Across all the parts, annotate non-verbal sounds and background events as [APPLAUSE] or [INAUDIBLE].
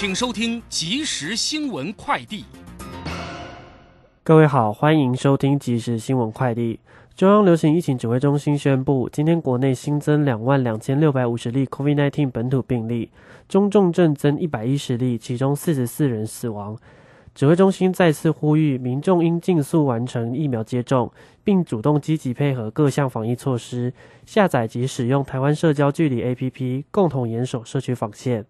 请收听即时新闻快递。各位好，欢迎收听即时新闻快递。中央流行疫情指挥中心宣布，今天国内新增两万两千六百五十例 COVID-19 本土病例，中重症增一百一十例，其中四十四人死亡。指挥中心再次呼吁民众应尽速完成疫苗接种，并主动积极配合各项防疫措施，下载及使用台湾社交距离 APP，共同严守社区防线。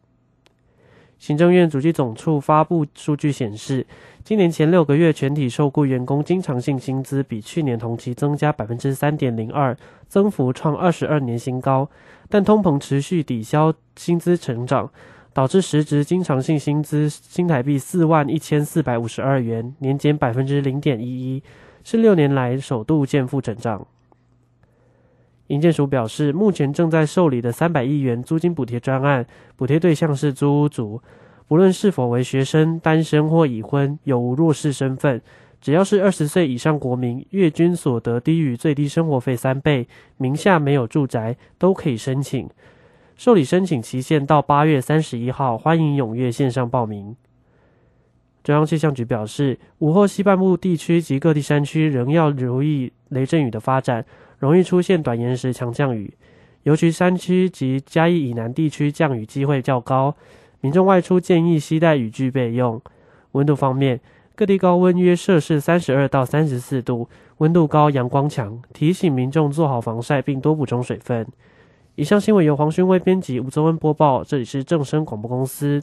行政院主计总处发布数据显示，今年前六个月全体受雇员工经常性薪资比去年同期增加百分之三点零二，增幅创二十二年新高。但通膨持续抵消薪资成长，导致实质经常性薪资新台币四万一千四百五十二元，年减百分之零点一一，是六年来首度见负成长。营建署表示，目前正在受理的三百亿元租金补贴专案，补贴对象是租屋族，不论是否为学生、单身或已婚，有无弱势身份，只要是二十岁以上国民，月均所得低于最低生活费三倍，名下没有住宅，都可以申请。受理申请期限到八月三十一号，欢迎踊跃线上报名。中央气象局表示，午后西半部地区及各地山区仍要留意雷阵雨的发展。容易出现短延时强降雨，尤其山区及嘉义以南地区降雨机会较高，民众外出建议携带雨具备用。温度方面，各地高温约摄氏三十二到三十四度，温度高，阳光强，提醒民众做好防晒并多补充水分。以上新闻由黄勋威编辑，吴宗恩播报，这里是正声广播公司。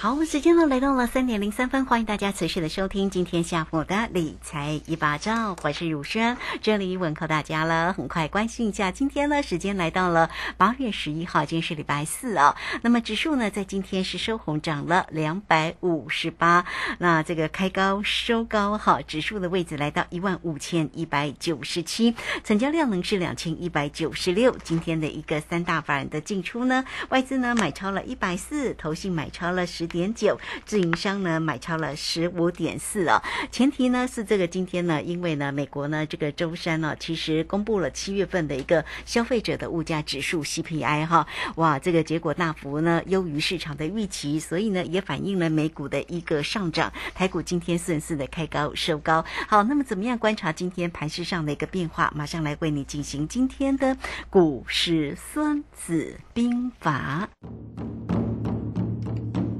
好，时间呢来到了三点零三分，欢迎大家持续的收听今天下午的理财一把照，我是汝轩，这里问候大家了。很快关心一下，今天呢时间来到了八月十一号，今天是礼拜四啊。那么指数呢在今天是收红，涨了两百五十八，那这个开高收高哈，指数的位置来到一万五千一百九十七，成交量呢是两千一百九十六。今天的一个三大法人的进出呢，外资呢买超了一百四，投信买超了十。点九，自营商呢买超了十五点四啊，前提呢是这个今天呢，因为呢美国呢这个周三呢，其实公布了七月份的一个消费者的物价指数 CPI 哈，哇，这个结果大幅呢优于市场的预期，所以呢也反映了美股的一个上涨，台股今天顺势的开高收高。好，那么怎么样观察今天盘市上的一个变化？马上来为你进行今天的股市孙子兵法。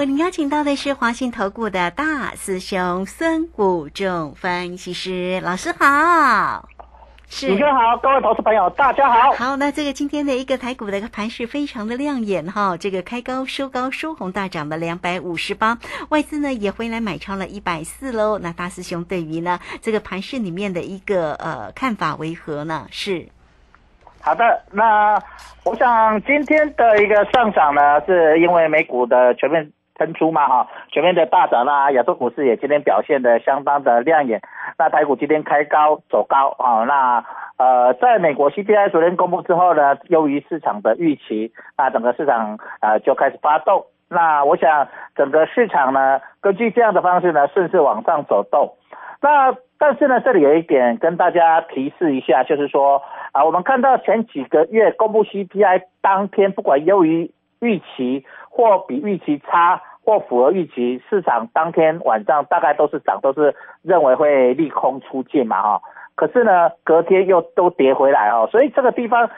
为您邀请到的是华信投顾的大师兄孙谷仲分析师老师好。是主持人好，各位投资朋友，大家好。好，那这个今天的一个台股的一个盘势非常的亮眼哈，这个开高收高收红大涨了两百五十八，外资呢也回来买超了一百四喽。那大师兄对于呢这个盘势里面的一个呃看法为何呢？是好的，那我想今天的一个上涨呢，是因为美股的全面喷出嘛哈，全面的大涨啦，亚洲股市也今天表现的相当的亮眼。那台股今天开高走高啊，那呃，在美国 CPI 昨天公布之后呢，优于市场的预期，那整个市场呃就开始发动。那我想整个市场呢，根据这样的方式呢，顺势往上走动。那但是呢，这里有一点跟大家提示一下，就是说啊，我们看到前几个月公布 CPI 当天，不管优于预期或比预期差。或符合预期，市场当天晚上大概都是涨，都是认为会利空出尽嘛哈。可是呢，隔天又都跌回来哦，所以这个地方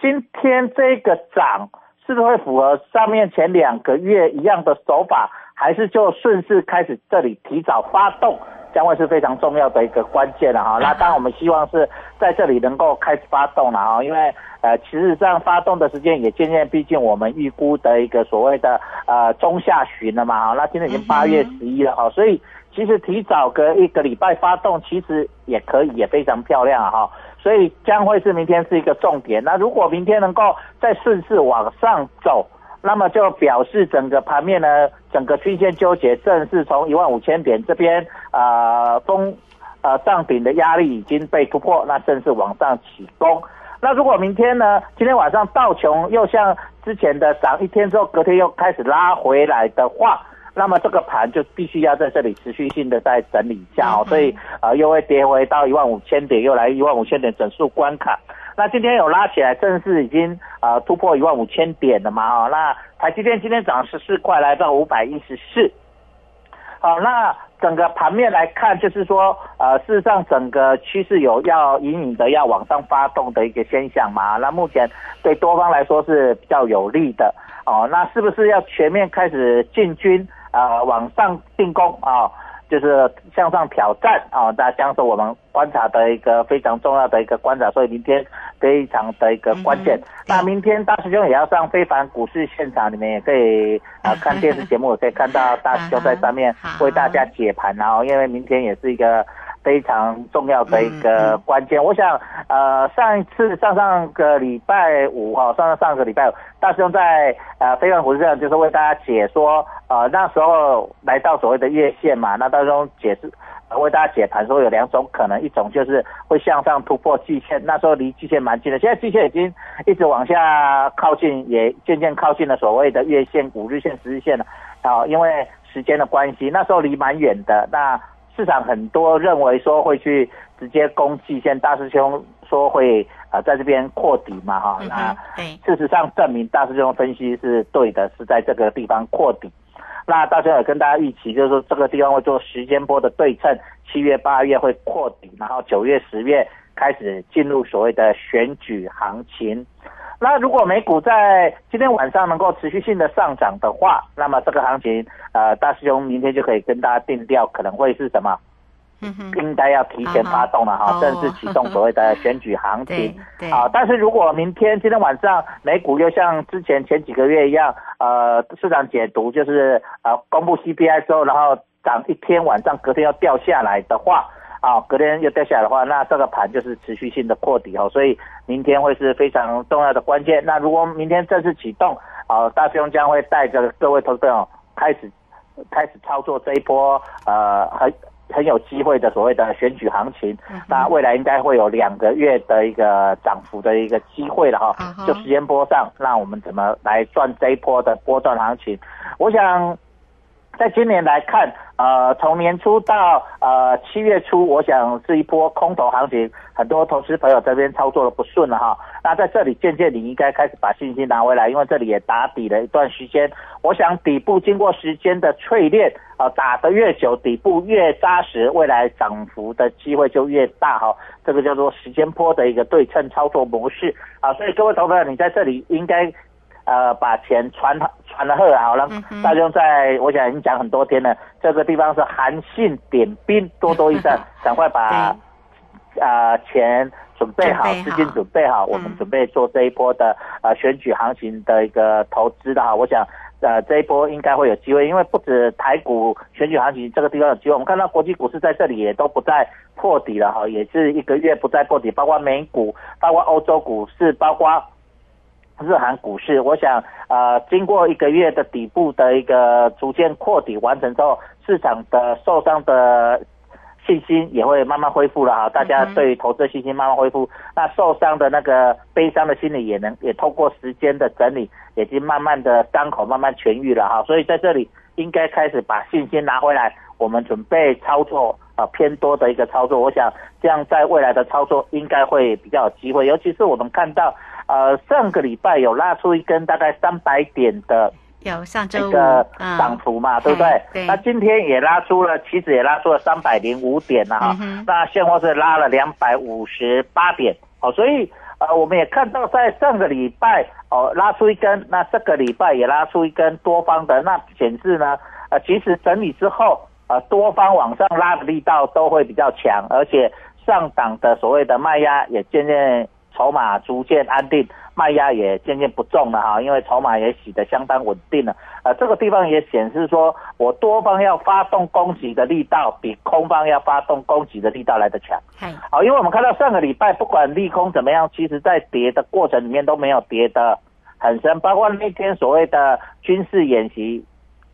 今天这个涨是不是会符合上面前两个月一样的手法，还是就顺势开始这里提早发动？将会是非常重要的一个关键了哈，[LAUGHS] 那当然我们希望是在这里能够开始发动了哈，因为呃，其实这样发动的时间也渐渐逼近我们预估的一个所谓的呃中下旬了嘛哈，那今天已经八月十一了哈，所以其实提早个一个礼拜发动其实也可以，也非常漂亮哈，所以将会是明天是一个重点，那如果明天能够再顺势往上走。那么就表示整个盘面呢，整个均线纠结正式从一万五千点这边啊封呃上顶的压力已经被突破，那正式往上起攻。那如果明天呢，今天晚上道琼又像之前的涨一天之后，隔天又开始拉回来的话，那么这个盘就必须要在这里持续性的再整理一下哦，所以啊又会跌回到一万五千点，又来一万五千点整数关卡。那今天有拉起来，正式已经呃突破一万五千点了嘛？哦，那台积电今天涨十四块，来到五百一十四。好，那整个盘面来看，就是说呃，事实上整个趋势有要隐隐的要往上发动的一个现象嘛？那目前对多方来说是比较有利的哦。那是不是要全面开始进军啊，往上进攻啊？就是向上挑战啊！大家将是我们观察的一个非常重要的一个观察，所以明天非常的一个关键。那明天大师兄也要上非凡股市现场，你们也可以啊看电视节目，可以看到大师兄在上面为大家解盘。然后，因为明天也是一个非常重要的一个关键。我想，呃，上一次上上个礼拜五哈，上上上个礼拜五，大师兄在呃非凡股市上就是为大家解说。呃，那时候来到所谓的月线嘛，那当中解释为大家解盘说有两种可能，一种就是会向上突破季线，那时候离季线蛮近的，现在季线已经一直往下靠近，也渐渐靠近了所谓的月线、五日线、十日线了。啊，因为时间的关系，那时候离蛮远的，那市场很多认为说会去直接攻季线，大师兄说会啊在这边扩底嘛，哈，那事实上证明大师兄分析是对的，是在这个地方扩底。那大家也跟大家预期，就是说这个地方会做时间波的对称，七月、八月会扩底，然后九月、十月开始进入所谓的选举行情。那如果美股在今天晚上能够持续性的上涨的话，那么这个行情，呃，大师兄明天就可以跟大家定调，可能会是什么？应该要提前发动了哈，正式启动所谓的选举行情。[LAUGHS] 啊，但是如果明天今天晚上美股又像之前前几个月一样，呃，市场解读就是呃公布 CPI 之后，然后涨一天晚上隔天要掉下来的话，啊，隔天又掉下来的话，那这个盘就是持续性的破底哦，所以明天会是非常重要的关键。那如果明天正式启动，啊，大兄将会带着各位投资者开始开始操作这一波，呃，很。很有机会的所谓的选举行情，那未来应该会有两个月的一个涨幅的一个机会了哈。就时间波上，那我们怎么来赚这一波的波段行情？我想。在今年来看，呃，从年初到呃七月初，我想是一波空头行情，很多投资朋友这边操作的不顺了哈。那在这里渐渐你应该开始把信心拿回来，因为这里也打底了一段时间。我想底部经过时间的淬炼，啊，打得越久，底部越扎实，未来涨幅的机会就越大哈。这个叫做时间波的一个对称操作模式啊。所以各位投资者，你在这里应该。呃，把钱传传了贺好了，大家在我想已经讲很多天了，这个地方是韩信点兵，多多益善，[LAUGHS] 赶快把啊钱准备好资金，准备好，我们嗯准备做这一波的呃选举行情的一个投资的哈。我想呃这一波应该会有机会，因为不止台股选举行情这个地方有机会，我们看到国际股市在这里也都不再破底了哈，也是一个月不再破底，包括美股，包括欧洲股市，包括。日韩股市，我想，呃，经过一个月的底部的一个逐渐扩底完成之后，市场的受伤的信心也会慢慢恢复了哈，大家对于投资的信心慢慢恢复，那受伤的那个悲伤的心理也能也透过时间的整理，已经慢慢的伤口慢慢痊愈了哈，所以在这里应该开始把信心拿回来，我们准备操作啊、呃偏多的一个操作，我想这样在未来的操作应该会比较有机会，尤其是我们看到呃上个礼拜有拉出一根大概三百点的有上周五这个嗯。涨幅嘛，对不对？那今天也拉出了，其实也拉出了三百零五点了哈、那现货是拉了两百五十八点，哦，所以呃我们也看到在上个礼拜哦拉出一根，那这个礼拜也拉出一根多方的，那显示呢呃其实整理之后呃多方往上拉的力道都会比较强，而且上档的所谓的卖压也渐渐筹码逐渐安定，卖压也渐渐不重了哈，因为筹码也洗得相当稳定了。呃，这个地方也显示说，我多方要发动攻击的力道比空方要发动攻击的力道来得强。嗨，好，因为我们看到上个礼拜不管利空怎么样，其实在跌的过程里面都没有跌的很深，包括那天所谓的军事演习。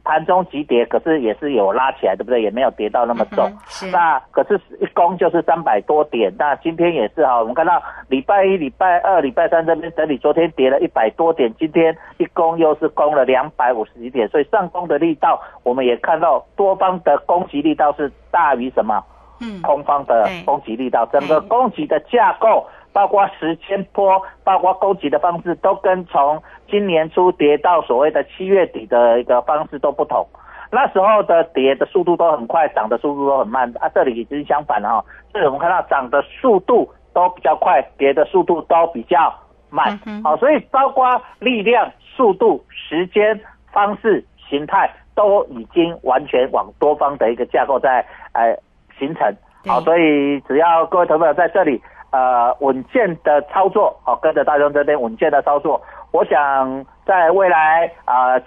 盘中急跌，可是也是有拉起来，对不对？也没有跌到那么重。嗯是那可是一攻就是三百多点，那今天也是哈，我们看到礼拜一、礼拜二、礼拜三这边整理，昨天跌了一百多点，今天一攻又是攻了两百五十几点，所以上攻的力道，我们也看到多方的攻击力道是大于什么？嗯，空方的攻击力道，整个攻击的架构，包括时间波，包括攻击的方式，都跟从今年初跌到所谓的七月底的一个方式都不同。那时候的跌的速度都很快，涨的速度都很慢啊，这里已经相反了哈。这里我们看到涨的速度都比较快，跌的速度都比较慢好、所以包括力量、速度、时间、方式、形态，都已经完全往多方的一个架构在呃形成。对好，所以只要各位投资者在这里呃稳健的操作，好、跟着大众这边稳健的操作，我想在未来啊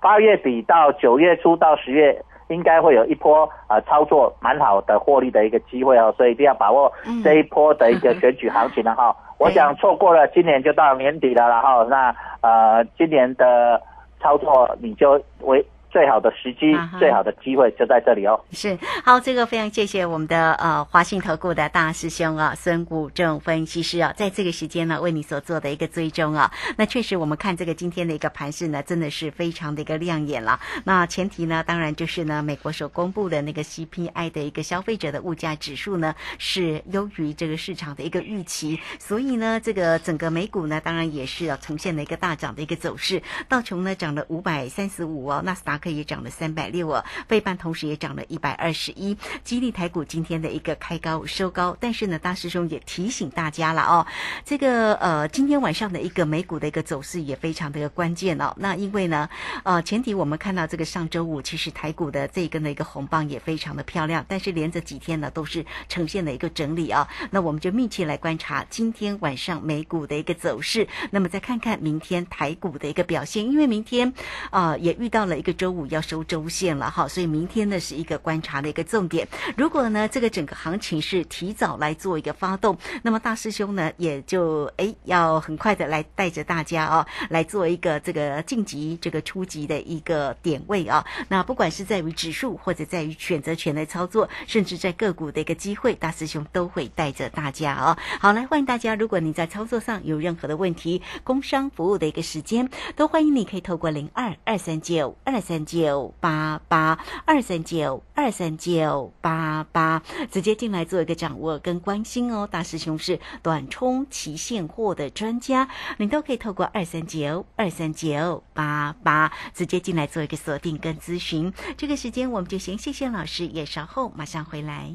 八、月底到九月初到十月。应该会有一波呃操作蛮好的获利的一个机会哦，所以一定要把握嗯这一波的一个选举行情了哈。[LAUGHS] 我想错过了今年就到年底了，然后那呃今年的操作你就为最好的时机、啊最好的机会就在这里哦。是好，这个非常谢谢我们的呃华信投顾的大师兄啊，孙谷正分析师啊，在这个时间呢为你所做的一个追踪啊，那确实我们看这个今天的一个盘势呢，真的是非常的一个亮眼了。那前提呢，当然就是呢，美国所公布的那个 CPI 的一个消费者的物价指数呢是优于这个市场的一个预期，所以呢，这个整个美股呢，当然也是啊呈现了一个大涨的一个走势，道琼呢涨了五百三十五哦，纳斯达克也涨了三百六哦，费半同时也涨了一百二十一，激励台股今天的一个开高收高，但是呢，大师兄也提醒大家了哦，这个呃今天晚上的一个美股的一个走势也非常的关键哦，那因为呢，呃前提我们看到这个上周五其实台股的这一根的一个红棒也非常的漂亮，但是连着几天呢都是呈现了一个整理啊，那我们就密切来观察今天晚上美股的一个走势，那么再看看明天台股的一个表现，因为明天啊、也遇到了一个周周五要收周线了哈，所以明天呢是一个观察的一个重点。如果呢这个整个行情是提早来做一个发动，那么大师兄呢也就哎要很快的来带着大家哦来做一个这个晋级这个初级的一个点位啊。那不管是在于指数或者在于选择权的操作，甚至在个股的一个机会，大师兄都会带着大家哦。好，来欢迎大家，如果你在操作上有任何的问题，工商服务的一个时间，都欢迎你可以透过零二二三九二三九八八二三九二三九八八直接进来做一个掌握跟关心哦。大师兄是短冲期现货的专家，你都可以透过二三九二三九八八直接进来做一个锁定跟咨询。这个时间我们就先谢谢老师，也稍后马上回来。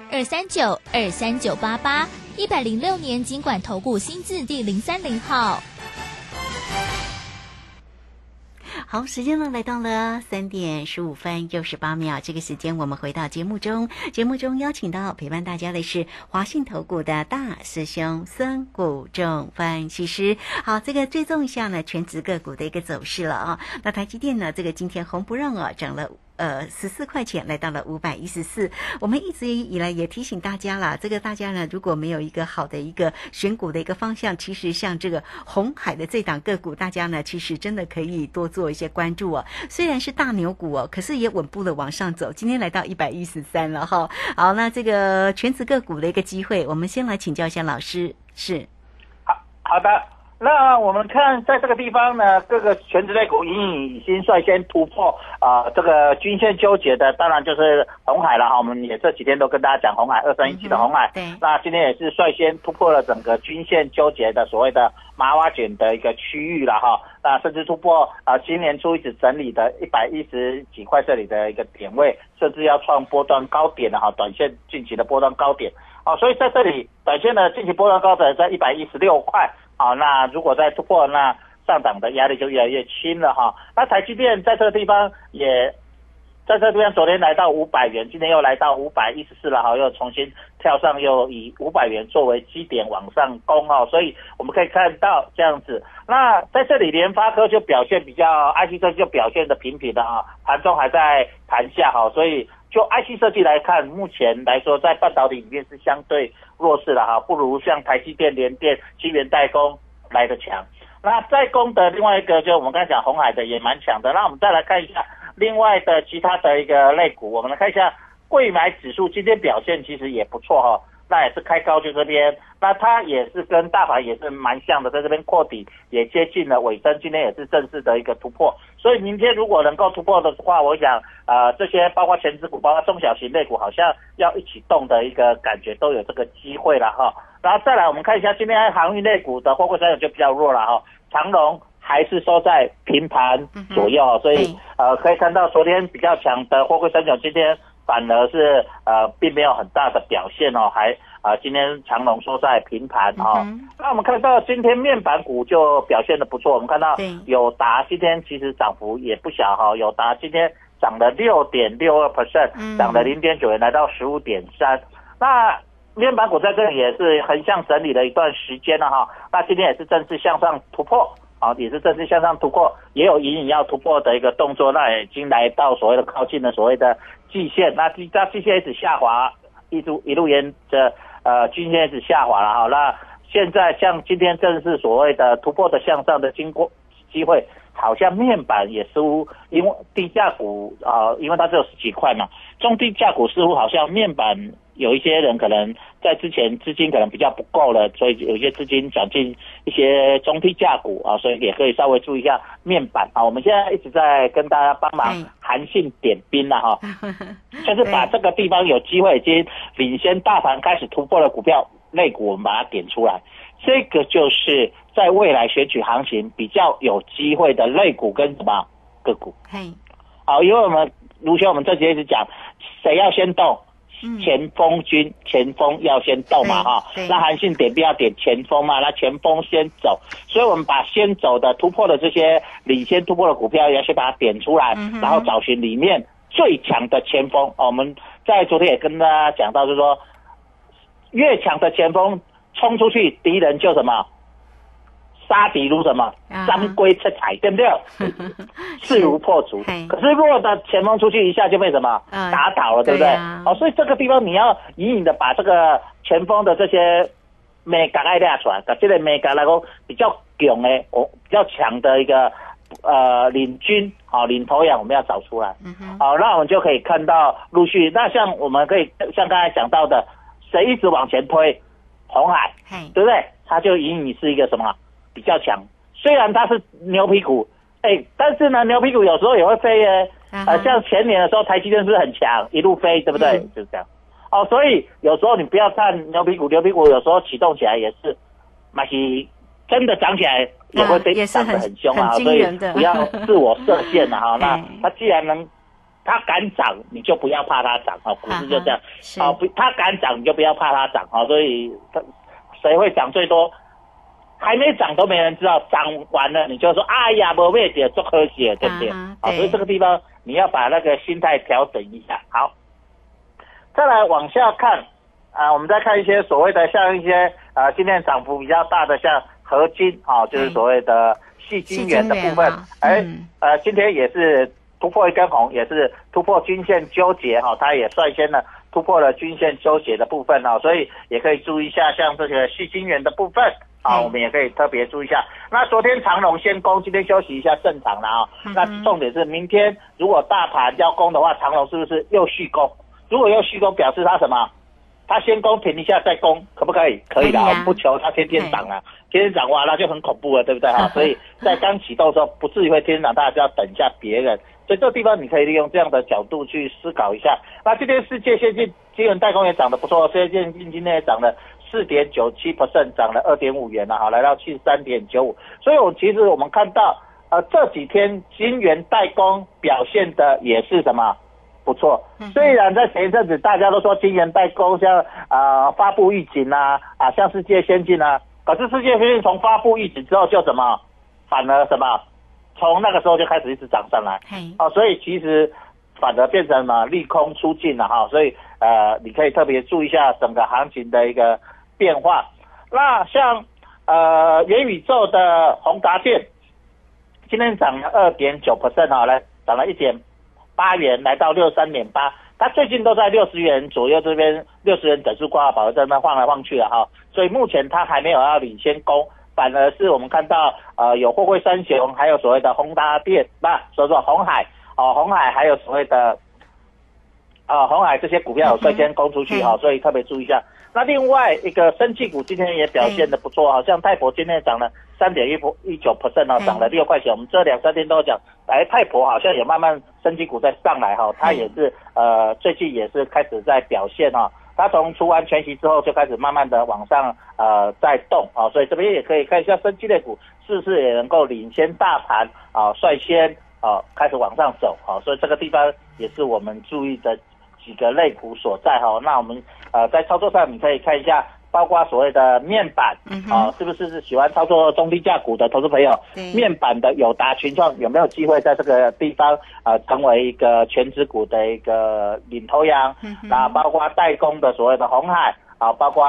二三九二三九八八，一百零六年经管投顾新字第零三零号。好，时间呢来到了三点十五分六十八秒，这个时间我们回到节目中。节目中邀请到陪伴大家的是华信投顾的大师兄孙谷仲分析师。好，这个追踪一下呢全职个股的一个走势了啊。那台积电呢，这个今天红不让啊，涨了。呃，十四块钱来到了五百一十四。我们一直以来也提醒大家啦，这个大家呢，如果没有一个好的一个选股的一个方向，其实像这个红海的这档个股，大家呢其实真的可以多做一些关注哦。虽然是大牛股哦，可是也稳步的往上走。今天来到一百一十三了哈。好，那这个全职个股的一个机会，我们先来请教一下老师。是，好好的。那我们看，在这个地方呢，各个全职类股已经率先突破啊，这个均线纠结的，当然就是红海了哈。我们也这几天都跟大家讲红海二三一七的红海，对。那今天也是率先突破了整个均线纠结的所谓的麻花卷的一个区域了哈。那甚至突破啊，今年初一直整理的一百一十几块这里的一个点位，甚至要创波段高点的哈，短线近期的波段高点。哦，所以在这里短线的近期波段高点在一百一十六块。好，那如果再突破，那上涨的压力就越来越轻了哈。那台积电在这个地方也在这边，昨天来到五百元，今天又来到五百一十四了哈，又重新跳上，又以五百元作为基点往上攻哦。所以我们可以看到这样子。那在这里，联发科就表现比较，IC 设计就表现的平平的啊，盘中还在盘下哈。所以就 IC 设计来看，目前来说在半导体里面是相对。弱势的哈，不如像台积电、联电、晶圆代工来的强。那代工的另外一个，就我们刚才讲红海的也蛮强的。那我们再来看一下另外的其他的一个类股，我们来看一下贵买指数今天表现其实也不错哈。那也是开高就这边，那它也是跟大盘也是蛮像的，在这边扩底也接近了尾声，今天也是正式的一个突破。所以明天如果能够突破的话，我想呃这些包括全指股、包括中小型类股，好像要一起动的一个感觉都有这个机会了哈。然后再来我们看一下今天航运类股的货柜三角就比较弱了哈，长龙还是收在平盘左右，所以呃可以看到昨天比较强的货柜三角今天。反而是呃，并没有很大的表现哦，还啊，今天长隆收在平盘哦。那我们看到今天面板股就表现的不错，我们看到友达今天其实涨幅也不小哈，友达今天涨了六点六二 percent，涨了零点九元，来到十五点三。那面板股在这里也是横向整理了一段时间了哈，那今天也是正式向上突破。好，也是正式向上突破，也有隐隐要突破的一个动作，那已经来到所谓的靠近了所谓的季线，那季那季线一直下滑，一路一路沿着呃均线一直下滑了哈，那现在像今天正是所谓的突破的向上的经过机会，好像面板也似乎因为低价股啊，因为它只有十几块嘛，中低价股似乎好像面板。有一些人可能在之前资金可能比较不够了，所以有些资金转进一些中低价股啊，所以也可以稍微注意一下面板啊。我们现在一直在跟大家帮忙韩信点兵了哈，[LAUGHS] 就是把这个地方有机会已经领先大盘开始突破的股票类股，我们把它点出来。这个就是在未来选取行情比较有机会的类股跟什么个股。好，因为我们卢兄，我们这几天一直讲，谁要先动？前锋军前锋要先动嘛哈，那韩信点必要点前锋嘛，那前锋先走，所以我们把先走的突破的这些领先突破的股票，要先把它点出来，然后找寻里面最强的前锋。我们在昨天也跟大家讲到，就是说越强的前锋冲出去，敌人就什么？杀敌如什么？三龟七彩，对不对？[LAUGHS] 势如破竹。可是如果的前锋出去一下就被什么打倒了，对不对？哦，所以这个地方你要隐隐的把这个前锋的这些美感爱亮出来，把这个美感来个比较强的，哦，比较强的一个呃领军，好领头羊，我们要找出来。好，那我们就可以看到陆续。那像我们可以像刚才讲到的，谁一直往前推，红海，对不对？他就隐隐是一个什么？比较强，虽然它是牛皮股，哎，但是呢，牛皮股有时候也会飞耶。呃，像前年的时候，台积电是不是很强，一路飞，对不对？就是这样。哦，所以有时候你不要看牛皮股，牛皮股有时候启动起来也是，那是真的涨起来也会被啊也是涨得很很凶啊，所以不要自我设限了 [LAUGHS] 哈。那哎它既然能，它敢涨，你就不要怕它涨啊，股市就这样。是啊，不，它敢涨你就不要怕它涨啊，所以它谁会涨最多？还没涨都没人知道，涨完了你就说哎呀，没位置，做科学，对不对？啊，所以这个地方你要把那个心态调整一下。好，再来往下看啊，我们再看一些所谓的像一些啊今天涨幅比较大的像合金啊，就是所谓的细晶元的部分。哎、嗯。呃，今天也是突破一根红，也是突破均线纠结哈、它也率先呢突破了均线纠结的部分啊，所以也可以注意一下像这个细晶元的部分啊，嗯我们也可以特别注意一下。那昨天长隆先攻，今天休息一下正常了啊。嗯那重点是明天如果大盘要攻的话，长隆是不是又续攻？如果又续攻，表示它什么？它先攻停一下再攻，可不可以？可以的，啊我们不求它天天涨啊，天天涨哇，那就很恐怖了，对不对哈？[LAUGHS] 所以在刚启动的时候，不至于会天天涨，大家就要等一下别人。所以这个地方你可以利用这样的角度去思考一下。那今天世界先进金圆代工也涨得不错，世界先进今天也涨了四点九七 percent，涨了二点五元了哈，来到七十三点九五。所以我其实我们看到，呃，这几天金元代工表现的也是什么？不错，虽然在前一阵子大家都说晶圆代工像啊、呃发布预警啊啊像世界先进啊，可是世界先进从发布预警之后就什么，反而什么，从那个时候就开始一直涨上来，嘿，哦，所以其实反而变成什么利空出尽了哈，所以呃你可以特别注意一下整个行情的一个变化。那像呃元宇宙的宏达电，今天涨了二点九 percent 啊，来涨了一点八元，来到六三点八。它最近都在六十元左右，这边六十元整数挂保在那晃来晃去的哈，所以目前它还没有要领先攻，反而是我们看到呃有货柜三雄，还有所谓的宏达电，那所以说红海哦，红海还有所谓的啊红海这些股票有率先攻出去哈、嗯所以特别注意一下。那另外一个生技股今天也表现的不错，好像泰博今天涨了三点一一九 percent 哦，嗯。涨了六块钱。我们这两三天都有讲，哎，泰博好像也慢慢生技股在上来哈、它也是呃最近也是开始在表现哈、它从除完全息之后就开始慢慢的往上呃在动啊、所以这边也可以看一下生技类股是不是也能够领先大盘啊、率先啊、开始往上走啊、所以这个地方也是我们注意的几个类股所在哈、那我们呃在操作上你可以看一下，包括所谓的面板嗯啊、哼，是不是是喜欢操作中低价股的投资朋友？对，面板的友达群创有没有机会在这个地方呃成为一个全指股的一个领头羊？嗯哼那包括代工的所谓的红海啊，包括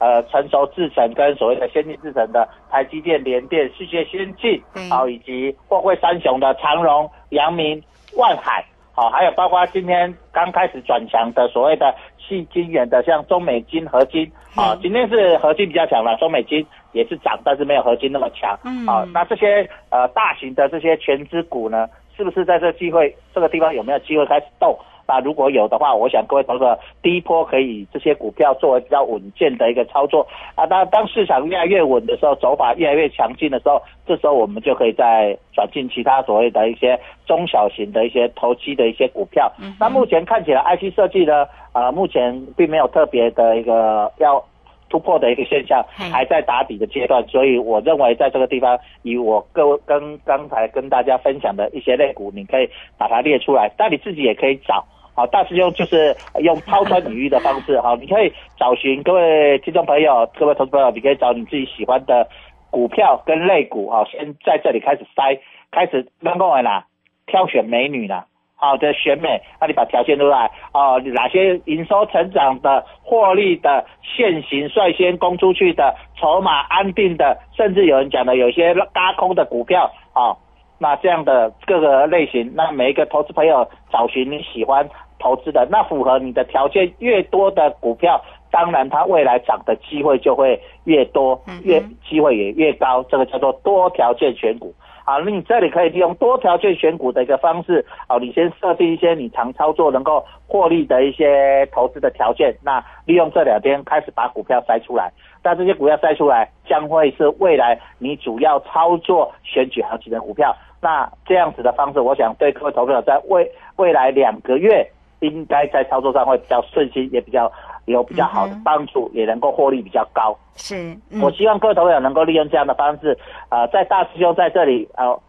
呃成熟制程跟所谓的先进制程的台积电、联电、世界先进对啊，以及货柜三雄的长荣、阳明、万海。好、还有包括今天刚开始转强的所谓的细金元的，像中美金、合金啊嗯，今天是合金比较强了，中美金也是涨，但是没有合金那么强。嗯啊，那这些呃大型的这些全资股呢，是不是在这机会这个地方有没有机会开始动？那如果有的话，我想各位投资者第一波可以这些股票作为比较稳健的一个操作啊。当当市场越来越稳的时候，走法越来越强劲的时候，这时候我们就可以再转进其他所谓的一些中小型的一些投机的一些股票。嗯那目前看起来，IC 设计呢，啊，目前并没有特别的一个要突破的一个现象，还在打底的阶段，所以我认为在这个地方，以我各位跟刚才跟大家分享的一些类股，你可以把它列出来，但你自己也可以找。好，大师兄就是用抛砖引玉的方式，好，你可以找寻各位听众朋友、各位投资朋友，你可以找你自己喜欢的股票跟类股，好，先在这里开始筛，开始让各位啦挑选美女啦，好的选美，那你把条件都来哦，哪些营收成长的、获利的、现行率先攻出去的、筹码安定的，甚至有人讲的有些拉空的股票啊、那这样的各个类型，那每一个投资朋友找寻你喜欢投资的，那符合你的条件越多的股票，当然它未来涨的机会就会越多，越机会也越高，这个叫做多条件选股。好，那你这里可以利用多条件选股的一个方式，好，你先设定一些你常操作能够获利的一些投资的条件，那利用这两天开始把股票筛出来，那这些股票筛出来将会是未来你主要操作选举行情的股票。那这样子的方式，我想对各位投资者在未未来两个月应该在操作上会比较顺心，也比较有比较好的帮助，也能够获利比较高。是，嗯我希望各位投友能够利用这样的方式，呃，在大师兄在这里，呃，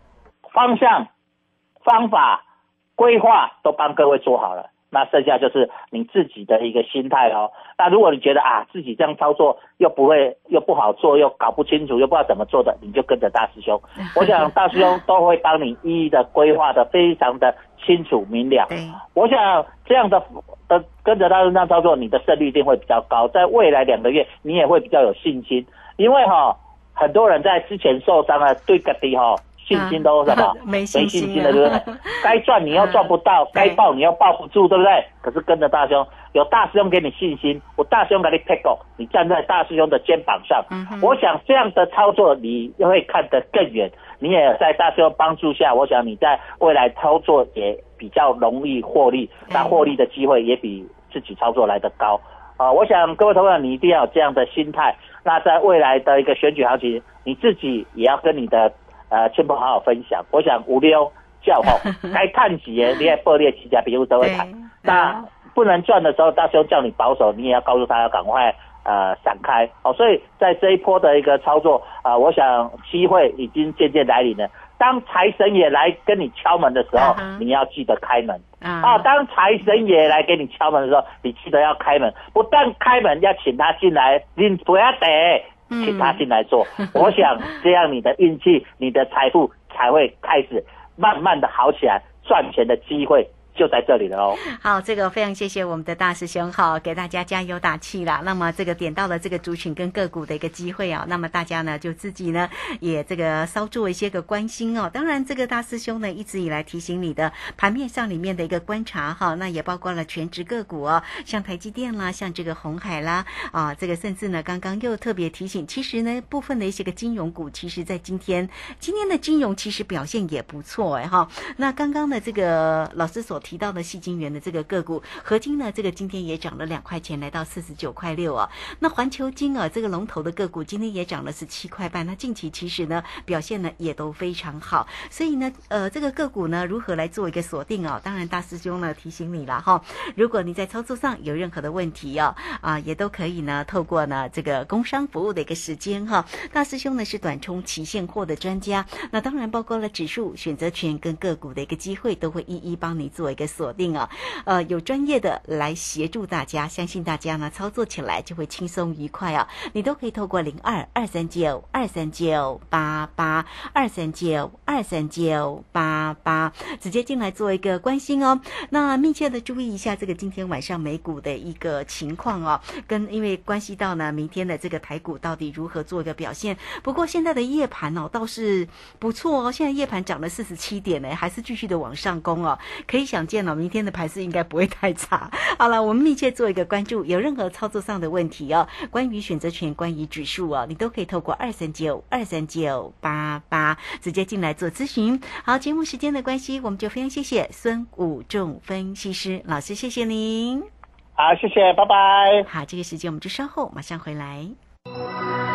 方向、方法、规划都帮各位做好了。那剩下就是你自己的一个心态哦。那如果你觉得啊自己这样操作又不会又不好做，又搞不清楚，又不知道怎么做的，你就跟着大师兄。[LAUGHS] 我想大师兄都会帮你一一的规划的非常的清楚明了。我想这样的跟跟着大师兄这样操作，你的胜率一定会比较高，在未来两个月你也会比较有信心，因为哈、很多人在之前受伤了，对个底哈信心都什么、没信心心了，对不对？[LAUGHS] 该赚你又赚不到，该抱你又抱不住，对不对？可是跟着大师兄，有大师兄给你信心，我大师兄给你 pick up，你站在大师兄的肩膀上，我想这样的操作你会看得更远。你也在大师兄帮助下，我想你在未来操作也比较容易获利，那获利的机会也比自己操作来得高。啊、我想各位同学，你一定要有这样的心态。那在未来的一个选举行情，你自己也要跟你的呃亲朋好友分享。我想五六叫吼，[LAUGHS] 该看几的你也破裂起价，比如都会谈。那不能赚的时候，大兄叫你保守，你也要告诉他要赶快呃闪开哦。所以在这一波的一个操作啊、呃我想机会已经渐渐来临了。当财神爷来跟你敲门的时候，你要记得开门。啊，当财神爷来给你敲门的时候，你记得要开门，不但开门要请他进来，你不要得，请他进来做。[LAUGHS] 我想这样你的运气、你的财富才会开始慢慢的好起来，赚钱的机会就在这里了哦。好，这个非常谢谢我们的大师兄哈，给大家加油打气啦。那么这个点到了这个族群跟个股的一个机会啊，那么大家呢就自己呢也这个稍做一些个关心哦。当然，这个大师兄呢一直以来提醒你的盘面上里面的一个观察哈，那也包括了全职个股哦，像台积电啦，像这个红海啦啊，这个甚至呢刚刚又特别提醒，其实呢部分的一些个金融股，其实在今天今天的金融其实表现也不错哎哈。那刚刚的这个老师所提到的细金源的这个个股，合金呢，这个今天也涨了两块钱，来到四十九块六哦。那环球金啊，这个龙头的个股今天也涨了十七块半。那近期其实呢表现呢也都非常好，所以呢，呃，这个个股呢如何来做一个锁定哦？当然，大师兄呢提醒你了哈，如果你在操作上有任何的问题哦，啊，也都可以呢透过呢这个工商服务的一个时间哈，大师兄呢是短冲期现货的专家，那当然包括了指数、选择权跟个股的一个机会，都会一一帮你做一个锁定啊。呃，有专业的来协助大家，相信大家呢操作起来就会轻松愉快啊。你都可以透过零二二三九二三九八八二三九二三九八八直接进来做一个关心哦。那密切的注意一下这个今天晚上美股的一个情况哦，跟因为关系到呢明天的这个台股到底如何做一个表现。不过现在的夜盘哦倒是不错哦，现在夜盘涨了四十七点呢，还是继续的往上攻哦。可以想见哦，明天的盘势应该不会太差。[LAUGHS] 好了，我们密切做一个关注，有任何操作上的问题哦，关于选择权、关于指数哦，你都可以透过二三九二三九八八直接进来做咨询。好，节目时间的关系，我们就非常谢谢孙武仲分析师老师，谢谢您。好，谢谢，拜拜。好，这个时间我们就稍后马上回来。